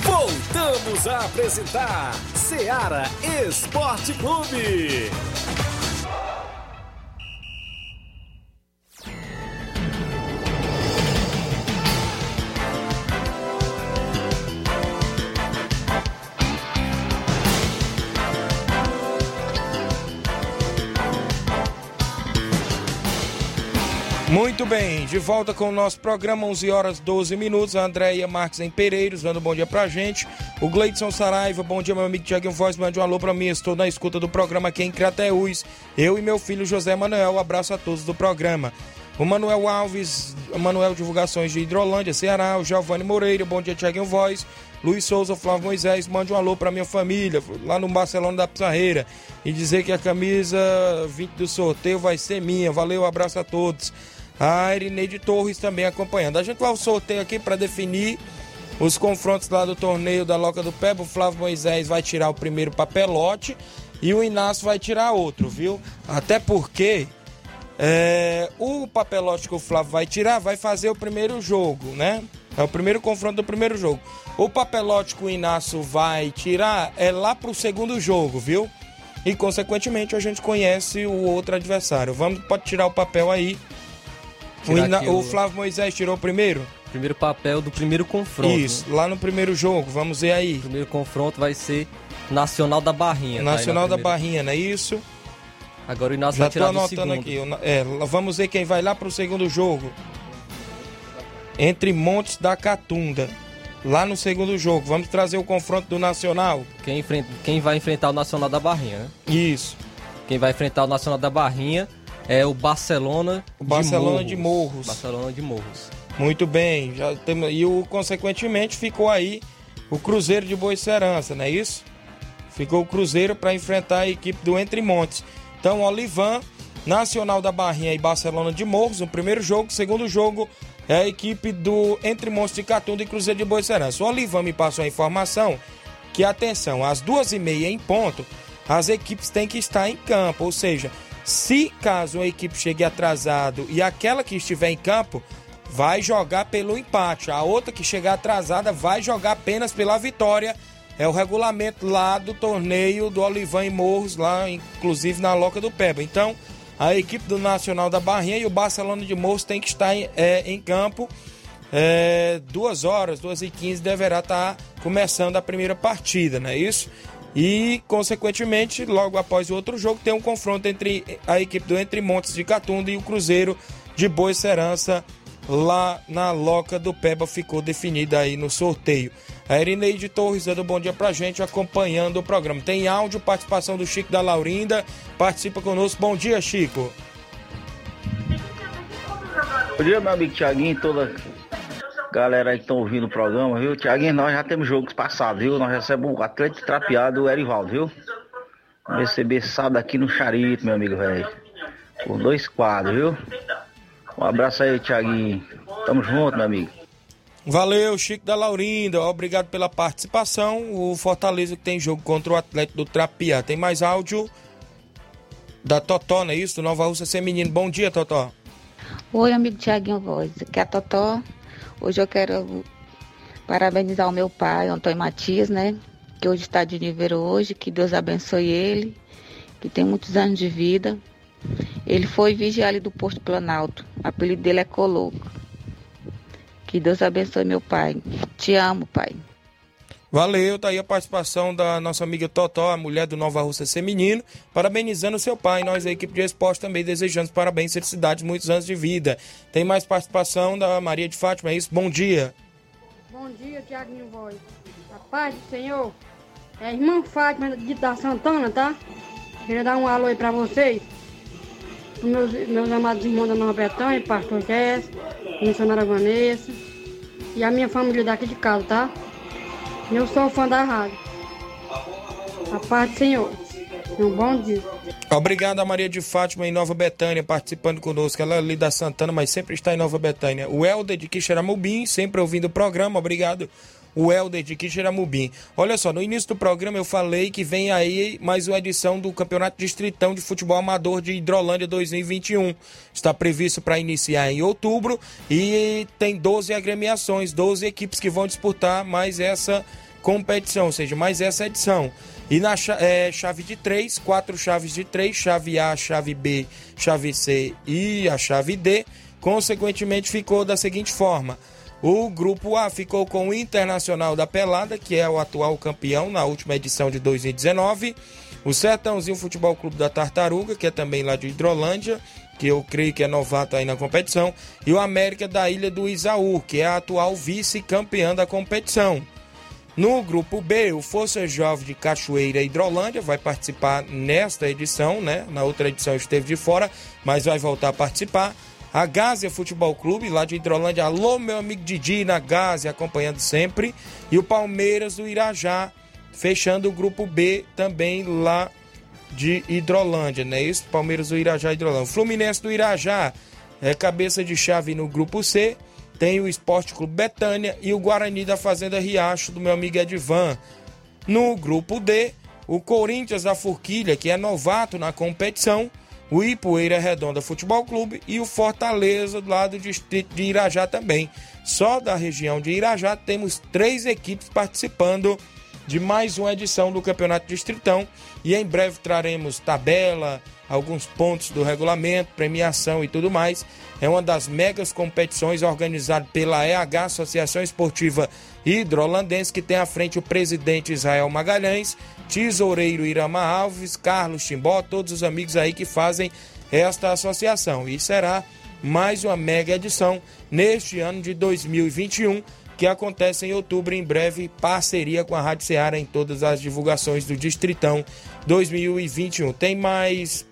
Voltamos a apresentar Seara Esporte Clube. Muito bem, de volta com o nosso programa, 11 horas 12 minutos. A Andréia Marques em Pereiros, dando um bom dia pra gente. O Gleidson Saraiva, bom dia, meu amigo Tiago Voz, mande um alô pra mim. Estou na escuta do programa aqui em Crateús. Eu e meu filho José Manuel, abraço a todos do programa. O Manuel Alves, Manuel Divulgações de Hidrolândia, Ceará. O Giovanni Moreira, bom dia, Tiago Voz. Luiz Souza, Flávio Moisés, mande um alô pra minha família, lá no Barcelona da Pizarreira. E dizer que a camisa 20 do sorteio vai ser minha. Valeu, abraço a todos a Irineide Torres também acompanhando. A gente vai ao sorteio aqui para definir os confrontos lá do torneio da Loca do Pebo. O Flávio Moisés vai tirar o primeiro papelote e o Inácio vai tirar outro, viu? Até porque é, o papelote que o Flávio vai tirar vai fazer o primeiro jogo, né? É o primeiro confronto do primeiro jogo. O papelote que o Inácio vai tirar é lá pro segundo jogo, viu? E consequentemente a gente conhece o outro adversário. Vamos, pode tirar o papel aí o, o, Flávio Moisés tirou o primeiro? Primeiro papel do primeiro confronto. Isso, né? lá no primeiro jogo, vamos ver aí. O primeiro confronto vai ser Nacional da Barrinha. Tá Nacional tá da Barrinha, não é isso? Agora o Inácio Já vai tirar tô anotando aqui. É, vamos ver quem vai lá pro segundo jogo. Entre Montes da Catunda. Lá no segundo jogo. Vamos trazer o confronto do Nacional. Quem, enfrenta, quem vai enfrentar o Nacional da Barrinha, né? Isso. Quem vai enfrentar o Nacional da Barrinha é o Barcelona o Barcelona de Morros. de Morros. Barcelona de Morros. Muito bem, já tem, e o consequentemente ficou aí o Cruzeiro de Boa Serança, não é isso? Ficou o Cruzeiro para enfrentar a equipe do Entre Montes. Então, Olivan, Nacional da Barrinha e Barcelona de Morros no primeiro jogo, segundo jogo é a equipe do Entre Montes de Catunda e Cruzeiro de Boa Serança. O Olivan me passou a informação que atenção, às duas e meia em ponto, as equipes têm que estar em campo, ou seja, se caso uma equipe chegue atrasado e aquela que estiver em campo vai jogar pelo empate, a outra que chegar atrasada vai jogar apenas pela vitória. É o regulamento lá do torneio do Olivan e Morros, lá inclusive na Loca do Peba. Então, a equipe do Nacional da Barrinha e o Barcelona de Morros tem que estar em, é, em campo. É, duas horas, duas e quinze deverá estar começando a primeira partida, não é isso? E, consequentemente, logo após o outro jogo, tem um confronto entre a equipe do Entre Montes de Catunda e o Cruzeiro de Boa Serança, lá na Loca do Peba, ficou definida aí no sorteio. A Erineide Torres dando bom dia pra gente, acompanhando o programa. Tem áudio, participação do Chico da Laurinda, participa conosco. Bom dia, Chico. Bom dia, meu amigo Tiaguinho, toda galera aí que estão ouvindo o programa, viu? Tiaguinho, nós já temos jogos passados, viu? Nós recebemos o Atlético Trapeado o Erivaldo, viu? Vamos receber sábado aqui no Charito, meu amigo, velho. Por dois quadros, viu? Um abraço aí, Tiaguinho. Tamo junto, meu amigo. Valeu, Chico da Laurinda. Obrigado pela participação. O Fortaleza que tem jogo contra o Atlético do Trapiá. Tem mais áudio? da Totó, não é isso? Do Nova Russa Feminino. Bom dia, Totó. Oi, amigo Tiaguinho Voz. Aqui é a Totó. Hoje eu quero parabenizar o meu pai, Antônio Matias, né? Que hoje está de nível hoje. Que Deus abençoe ele. Que tem muitos anos de vida. Ele foi vigiar do posto Planalto. O apelido dele é Coloco. Que Deus abençoe meu pai. Te amo, pai. Valeu, tá aí a participação da nossa amiga Totó, a mulher do Nova Russa Feminino, parabenizando seu pai. Nós, a equipe de esporte, também desejamos parabéns, felicidades, muitos anos de vida. Tem mais participação da Maria de Fátima, é isso? Bom dia. Bom dia, Tiaguinho Voz. A paz do Senhor. É a irmã Fátima de da Santana, tá? Queria dar um alô aí pra vocês. Para meus, meus amados irmãos da Nova Betânia, pastor Jess, missionária Vanessa. E a minha família daqui de casa, tá? Eu sou fã da rádio. A paz do Senhor. Um bom dia. Obrigado a Maria de Fátima em Nova Betânia participando conosco. Ela é ali da Santana, mas sempre está em Nova Betânia. O Helder de Quixeramobim, sempre ouvindo o programa. Obrigado o Helder de Quixeramobim. Olha só, no início do programa eu falei que vem aí mais uma edição do Campeonato Distritão de Futebol Amador de Hidrolândia 2021. Está previsto para iniciar em outubro e tem 12 agremiações, 12 equipes que vão disputar mais essa competição, ou seja, mais essa edição. E na é, chave de três, quatro chaves de três, chave A, chave B, chave C e a chave D, consequentemente ficou da seguinte forma. O grupo A ficou com o Internacional da Pelada, que é o atual campeão na última edição de 2019. O Sertãozinho Futebol Clube da Tartaruga, que é também lá de Hidrolândia, que eu creio que é novato aí na competição. E o América da Ilha do Isaú, que é a atual vice-campeã da competição. No grupo B, o Força Jovem de Cachoeira Hidrolândia vai participar nesta edição, né? Na outra edição esteve de fora, mas vai voltar a participar. A Gásia Futebol Clube, lá de Hidrolândia. Alô, meu amigo Didi na Gásia, acompanhando sempre. E o Palmeiras do Irajá, fechando o grupo B também lá de Hidrolândia, né? Isso, Palmeiras do Irajá Hidrolândia. Fluminense do Irajá é cabeça de chave no grupo C. Tem o Esporte Clube Betânia e o Guarani da Fazenda Riacho, do meu amigo Edvan. No grupo D, o Corinthians da Forquilha, que é novato na competição o Ipueira Redonda Futebol Clube e o Fortaleza do lado do distrito de Irajá também. Só da região de Irajá temos três equipes participando de mais uma edição do Campeonato Distritão e em breve traremos tabela, alguns pontos do regulamento, premiação e tudo mais. É uma das megas competições organizada pela EH, Associação Esportiva Hidrolandense, que tem à frente o presidente Israel Magalhães Tesoureiro Irama Alves, Carlos Timbó, todos os amigos aí que fazem esta associação. E será mais uma mega edição neste ano de 2021, que acontece em outubro, em breve, parceria com a Rádio Ceará em todas as divulgações do Distritão 2021. Tem mais.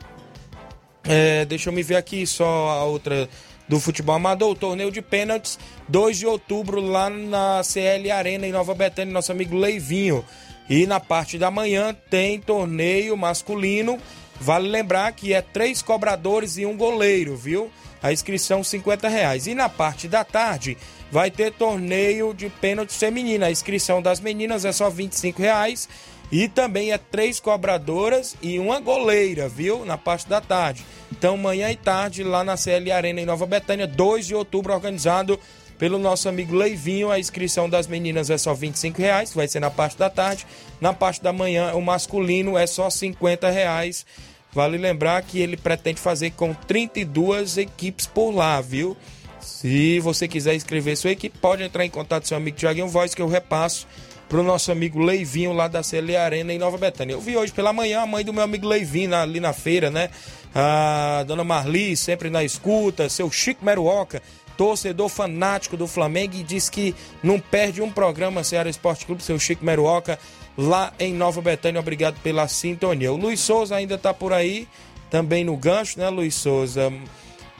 É, deixa eu me ver aqui só a outra do futebol amador, o torneio de pênaltis, 2 de outubro, lá na CL Arena, em Nova Betânia, nosso amigo Leivinho. E na parte da manhã tem torneio masculino. Vale lembrar que é três cobradores e um goleiro, viu? A inscrição 50 reais. E na parte da tarde vai ter torneio de pênalti feminina. A inscrição das meninas é só 25 reais. E também é três cobradoras e uma goleira, viu? Na parte da tarde. Então, manhã e tarde, lá na CL Arena em Nova Betânia, 2 de outubro, organizado pelo nosso amigo Leivinho. A inscrição das meninas é só 25 reais, vai ser na parte da tarde. Na parte da manhã, o masculino é só 50 reais. Vale lembrar que ele pretende fazer com 32 equipes por lá, viu? Se você quiser inscrever sua equipe, pode entrar em contato com seu amigo Tiaguinho Voz, que eu repasso para o nosso amigo Leivinho lá da CL Arena em Nova Betânia. Eu vi hoje pela manhã a mãe do meu amigo Leivinho ali na feira, né? A dona Marli, sempre na escuta, seu Chico Meruoca, torcedor fanático do Flamengo e diz que não perde um programa Ceará Esporte Clube, seu Chico Meruoca, lá em Nova Betânia. Obrigado pela sintonia. O Luiz Souza ainda está por aí, também no gancho, né, Luiz Souza?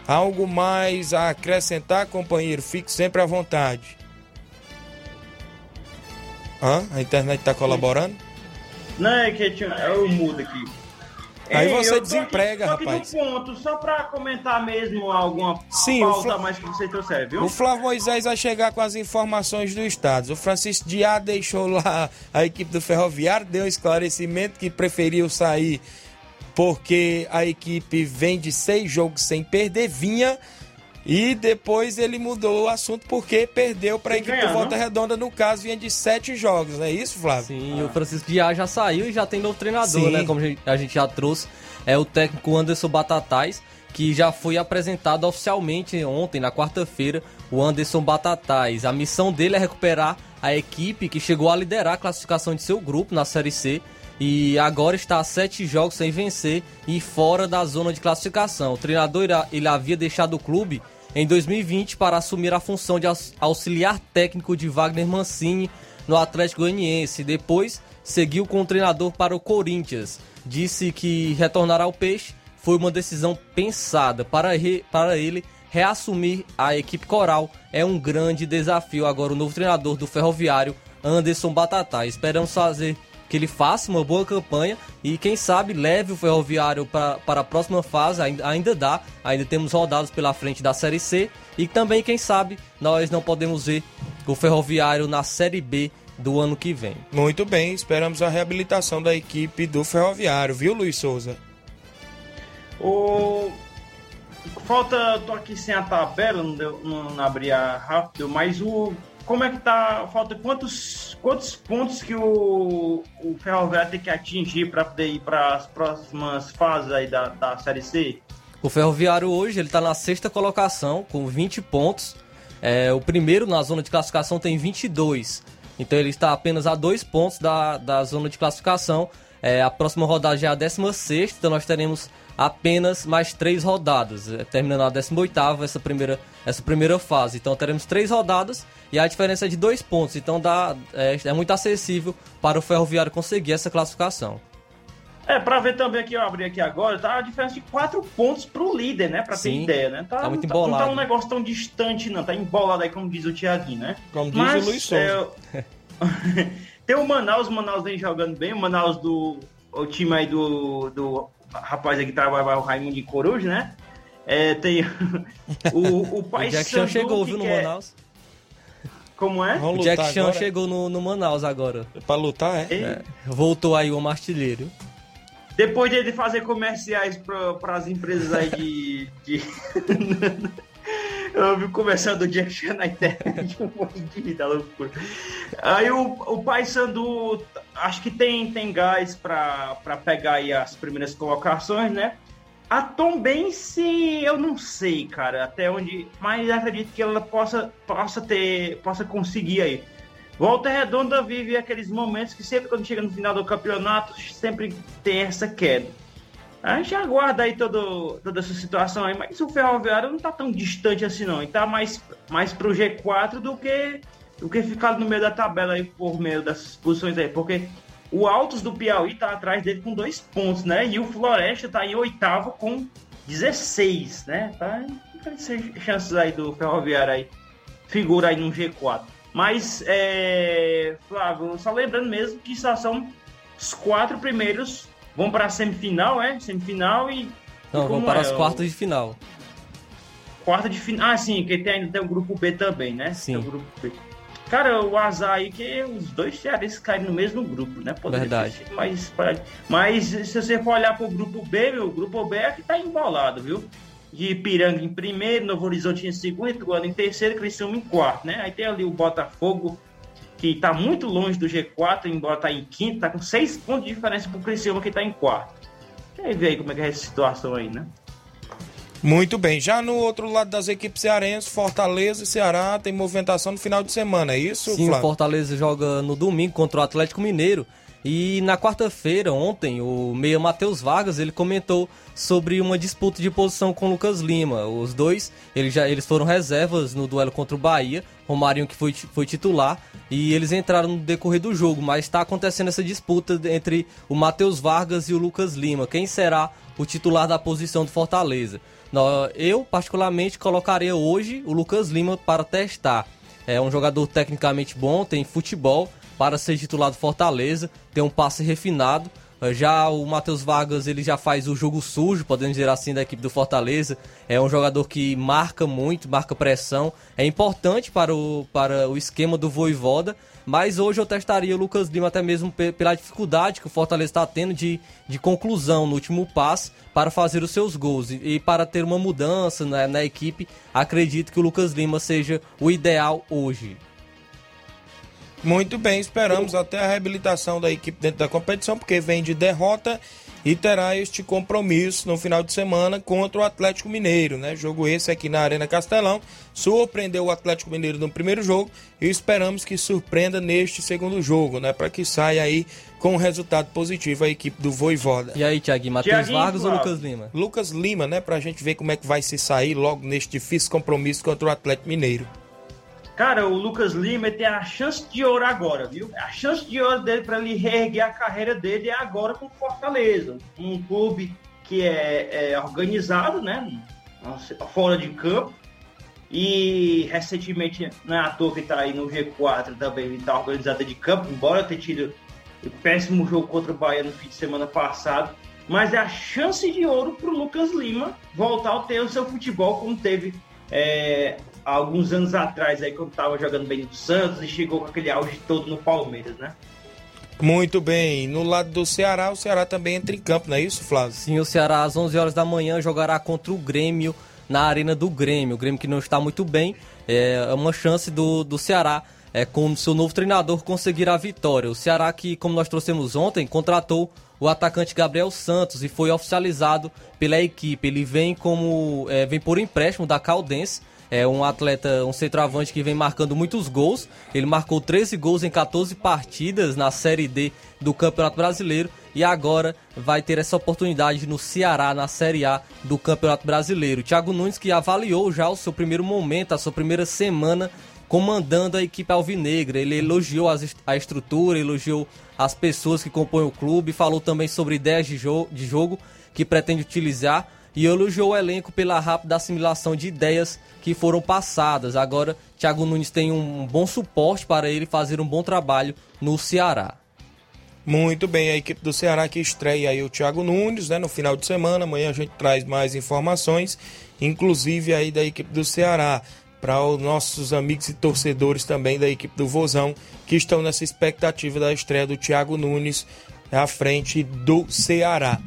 Algo mais a acrescentar, companheiro? Fique sempre à vontade. Hã? A internet está colaborando? Não, é que eu mudo aqui. Aí você desemprega, aqui, rapaz. Aqui ponto, só para comentar mesmo alguma Sim, pauta Fla... mais que você trouxer, viu? O Flávio Moisés vai chegar com as informações do estado. O Francisco Diá deixou lá a equipe do Ferroviário, deu um esclarecimento que preferiu sair porque a equipe vem de seis jogos sem perder, vinha e depois ele mudou o assunto porque perdeu para a equipe ganhar, do Volta Redonda, no caso, vinha de sete jogos, não é isso, Flávio? Sim, o Francisco Dias já saiu e já tem novo treinador, Sim. né? Como a gente- já trouxe, é o técnico Anderson Batatais, que já foi apresentado oficialmente ontem, na quarta-feira, o Anderson Batatais. A missão dele é recuperar a equipe que chegou a liderar a classificação de seu grupo na Série C e agora está a sete jogos sem vencer e fora da zona de classificação. O treinador ele havia deixado o clube em 2020 para assumir a função de aux- auxiliar técnico de Wagner Mancini no Atlético Goianiense. Depois seguiu com o treinador para o Corinthians. Disse que retornar ao Peixe foi uma decisão pensada para, re- para ele reassumir a equipe coral. É um grande desafio agora o novo treinador do Ferroviário, Anderson Batatá. Esperamos fazer que ele faça uma boa campanha e quem sabe leve o Ferroviário para, para a próxima fase, ainda, ainda dá, ainda temos rodados pela frente da Série C e também quem sabe nós não podemos ver o Ferroviário na Série B do ano que vem. Muito bem, esperamos a reabilitação da equipe do Ferroviário, viu, Luiz Souza? O... Falta, tô aqui sem a tabela, não, deu, não, não abri a rápido, mas o. Como é que tá? Falta quantos, quantos pontos que o, o Ferroviário tem que atingir para poder ir para as próximas fases aí da, da Série C? O Ferroviário hoje ele está na sexta colocação com 20 pontos. É, o primeiro na zona de classificação tem 22. Então ele está apenas a dois pontos da, da zona de classificação. É, a próxima rodada já é a 16, então nós teremos apenas mais três rodadas, é, terminando a 18 essa primeira, essa primeira fase. Então teremos três rodadas e a diferença é de dois pontos. Então dá, é, é muito acessível para o Ferroviário conseguir essa classificação. É, pra ver também aqui, eu abri aqui agora, tá a diferença de 4 pontos pro líder, né? Pra ter Sim, ideia, né? tá muito não Não embolado. tá um negócio tão distante, não. Tá embolado aí, como diz o Thiaguinho, né? Como diz o Luiz Souza. é, tem o Manaus, o Manaus vem jogando bem, o Manaus do. O time aí do. do rapaz aí que trabalha o Raimundo de Coruja, né? É, tem o, o Pai O Jack Chan Sandu, chegou, que viu, no quer- Manaus. Como é? O Jack Chan chegou no, no Manaus agora. Pra lutar, é? É, voltou aí o artilheiro. Depois dele fazer comerciais para as empresas aí de. de... Eu vi começando o Jack Chan na internet, um monte de da loucura. Aí o, o Pai Sandu, acho que tem, tem gás para pegar aí as primeiras colocações, né? A Tom Bense, eu não sei, cara, até onde. Mas acredito que ela possa, possa ter. possa conseguir aí. Volta Redonda vive aqueles momentos que sempre quando chega no final do campeonato, sempre tem essa queda. A gente aguarda aí todo, toda essa situação aí, mas o Ferroviário não tá tão distante assim não. Ele tá mais, mais pro G4 do que, do que ficar no meio da tabela aí por meio dessas posições aí. Porque o Altos do Piauí tá atrás dele com dois pontos, né? E o Floresta tá em oitavo com 16, né? Tá chances aí do Ferroviário aí figura aí no G4. Mas, é, Flávio, só lembrando mesmo que só são os quatro primeiros vão para a semifinal, é? Semifinal e. Não, e como para é? as quartas de final. Quarta de final. Ah, sim, que tem, ainda tem o grupo B também, né? Sim. Tem o grupo B. Cara, o azar aí que os dois cearenses caem no mesmo grupo, né? Poderia Verdade. pra- Mas se você for olhar pro grupo B, meu, o grupo B é que tá embolado, viu? De Ipiranga em primeiro, Novo Horizonte em segundo, Ituano em terceiro, Criciúma em quarto, né? Aí tem ali o Botafogo, que tá muito longe do G4, embora tá em quinto, tá com seis pontos de diferença pro Criciúma, que tá em quarto. Quer ver aí como é que é essa situação aí, né? Muito bem. Já no outro lado das equipes cearenses, Fortaleza e Ceará tem movimentação no final de semana, é isso, Sim, o Flávio? Fortaleza joga no domingo contra o Atlético Mineiro. E na quarta-feira, ontem, o meia Matheus Vargas, ele comentou sobre uma disputa de posição com o Lucas Lima. Os dois, eles, já, eles foram reservas no duelo contra o Bahia. Romarinho que foi, foi titular. E eles entraram no decorrer do jogo. Mas está acontecendo essa disputa entre o Matheus Vargas e o Lucas Lima. Quem será o titular da posição do Fortaleza? Eu, particularmente, colocaria hoje o Lucas Lima para testar. É um jogador tecnicamente bom, tem futebol para ser titular do Fortaleza, tem um passe refinado, Já o Matheus Vargas, ele já faz o jogo sujo, podemos dizer assim, da equipe do Fortaleza. É um jogador que marca muito, marca pressão. É importante para o, para o esquema do Voivoda. Mas hoje eu testaria o Lucas Lima até mesmo pela dificuldade que o Fortaleza está tendo de, de conclusão no último passe para fazer os seus gols. E, e para ter uma mudança na, na equipe, acredito que o Lucas Lima seja o ideal hoje. Muito bem, esperamos até a reabilitação da equipe dentro da competição, porque vem de derrota e terá este compromisso no final de semana contra o Atlético Mineiro, né? Jogo esse aqui na Arena Castelão. Surpreendeu o Atlético Mineiro no primeiro jogo e esperamos que surpreenda neste segundo jogo, né? Para que saia aí com um resultado positivo a equipe do Voivoda. E aí, Thiago, Matheus Vargas ou Lucas Lima? Lucas Lima, né? Pra gente ver como é que vai se sair logo neste difícil compromisso contra o Atlético Mineiro. Cara, o Lucas Lima tem a chance de ouro agora, viu? A chance de ouro dele para ele reerguer a carreira dele é agora com o Fortaleza, um clube que é, é organizado, né? Fora de campo. E recentemente, não é toa que tá aí no G4 também, ele tá organizado de campo, embora tenha tido o péssimo jogo contra o Bahia no fim de semana passado. Mas é a chance de ouro pro Lucas Lima voltar a ter o seu futebol como teve é, há alguns anos atrás, aí, quando estava jogando bem no Santos e chegou com aquele auge todo no Palmeiras, né? Muito bem. No lado do Ceará, o Ceará também entra em campo, não é isso, Flávio? Sim, o Ceará às 11 horas da manhã jogará contra o Grêmio na Arena do Grêmio. O Grêmio que não está muito bem. É uma chance do, do Ceará, é, com o seu novo treinador, conseguir a vitória. O Ceará que, como nós trouxemos ontem, contratou o atacante Gabriel Santos e foi oficializado pela equipe. Ele vem como é, vem por empréstimo da Caldense é um atleta, um centroavante que vem marcando muitos gols. Ele marcou 13 gols em 14 partidas na Série D do Campeonato Brasileiro e agora vai ter essa oportunidade no Ceará, na Série A do Campeonato Brasileiro. Thiago Nunes que avaliou já o seu primeiro momento, a sua primeira semana comandando a equipe alvinegra. Ele elogiou a estrutura, elogiou as pessoas que compõem o clube, falou também sobre ideias de, jo de jogo que pretende utilizar e elogiou o elenco pela rápida assimilação de ideias que foram passadas. Agora, Thiago Nunes tem um bom suporte para ele fazer um bom trabalho no Ceará. Muito bem, a equipe do Ceará que estreia aí o Thiago Nunes, né, no final de semana. Amanhã a gente traz mais informações, inclusive aí da equipe do Ceará, para os nossos amigos e torcedores também da equipe do Vozão, que estão nessa expectativa da estreia do Thiago Nunes à frente do Ceará.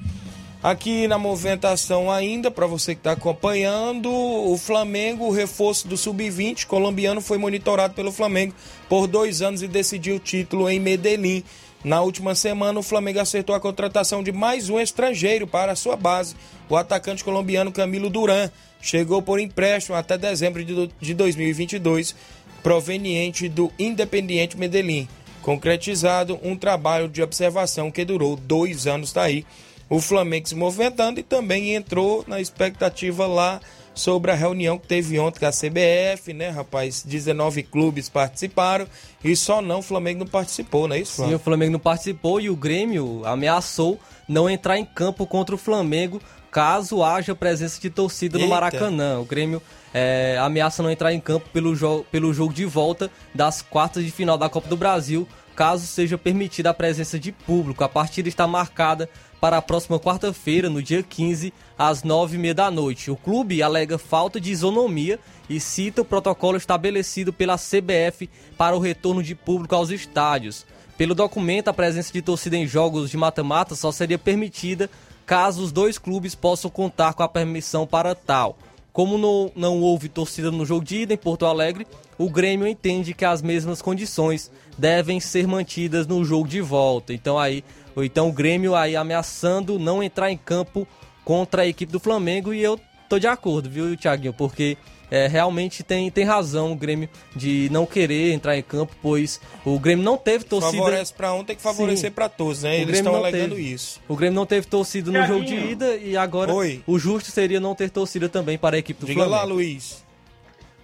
Aqui na movimentação ainda, para você que está acompanhando, o Flamengo, o reforço do Sub-20 colombiano foi monitorado pelo Flamengo por dois anos e decidiu o título em Medellín. Na última semana, o Flamengo acertou a contratação de mais um estrangeiro para a sua base. O atacante colombiano Camilo Duran chegou por empréstimo até dezembro de 2022, proveniente do Independiente Medellín. Concretizado um trabalho de observação que durou dois anos, tá aí o Flamengo se movimentando e também entrou na expectativa lá sobre a reunião que teve ontem com a CBF, né, rapaz? 19 clubes participaram e só não o Flamengo não participou, não é isso? Flávio? Sim, o Flamengo não participou e o Grêmio ameaçou não entrar em campo contra o Flamengo caso haja presença de torcida no Eita. Maracanã. O Grêmio é, ameaça não entrar em campo pelo, jo pelo jogo de volta das quartas de final da Copa do Brasil, caso seja permitida a presença de público. A partida está marcada para a próxima quarta-feira, no dia 15, às 9h30 da noite. O clube alega falta de isonomia e cita o protocolo estabelecido pela CBF para o retorno de público aos estádios. Pelo documento, a presença de torcida em jogos de mata-mata só seria permitida caso os dois clubes possam contar com a permissão para tal. Como não, não houve torcida no jogo de ida em Porto Alegre, o Grêmio entende que as mesmas condições devem ser mantidas no jogo de volta. Então aí ou então o Grêmio aí ameaçando não entrar em campo contra a equipe do Flamengo e eu tô de acordo, viu, Thiaguinho? Porque é, realmente tem, tem razão o Grêmio de não querer entrar em campo, pois o Grêmio não teve torcida. Favorece para um, tem que favorecer para todos, né? O Eles estão alegando teve. isso. O Grêmio não teve torcida no jogo de ida e agora Oi. o justo seria não ter torcida também para a equipe do Diga Flamengo. lá, Luiz.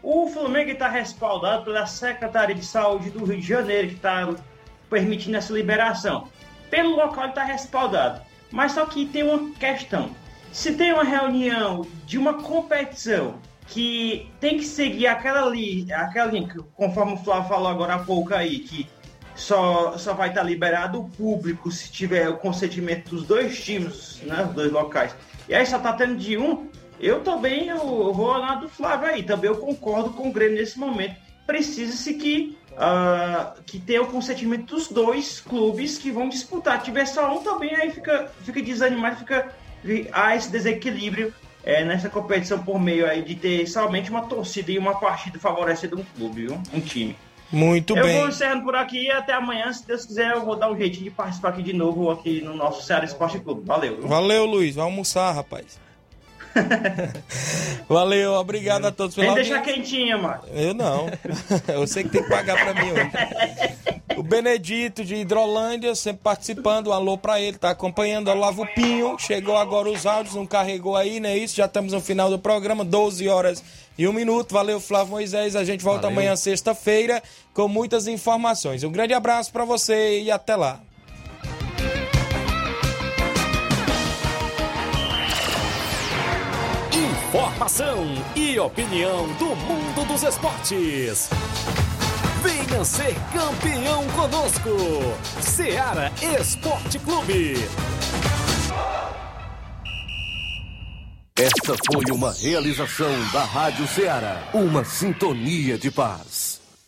O Flamengo está respaldado pela Secretaria de Saúde do Rio de Janeiro, que está permitindo essa liberação pelo local está respaldado. Mas só que tem uma questão. Se tem uma reunião de uma competição que tem que seguir aquela, li, aquela linha, conforme o Flávio falou agora há pouco aí, que só, só vai estar liberado o público se tiver o consentimento dos dois times, né? Os dois locais. E aí só tá tendo de um. Eu também eu, eu vou lá do Flávio aí. Também eu concordo com o Grêmio nesse momento. Precisa-se que, uh, que tenha o consentimento dos dois clubes que vão disputar. Se tiver só um também, aí fica, fica desanimado, fica há esse desequilíbrio é, nessa competição por meio aí de ter somente uma torcida e uma partida favorecendo um clube, viu? um time. Muito eu bem. Eu vou encerrando por aqui e até amanhã, se Deus quiser, eu vou dar um jeitinho de participar aqui de novo aqui no nosso Ceará Esporte Clube. Valeu. Viu? Valeu, Luiz. Vai almoçar, rapaz. Valeu, obrigado a todos pela Vem deixar quentinha, mano. Eu não. Eu sei que tem que pagar pra mim hoje. O Benedito de Hidrolândia, sempre participando. Um alô pra ele, tá acompanhando. Olavo Pinho, chegou agora os áudios, não carregou aí, não é isso? Já estamos no final do programa, 12 horas e um minuto. Valeu, Flávio Moisés. A gente volta Valeu. amanhã, sexta-feira, com muitas informações. Um grande abraço para você e até lá. Informação e opinião do mundo dos esportes. Venha ser campeão conosco. Seara Esporte Clube. Esta foi uma realização da Rádio Ceará. Uma sintonia de paz.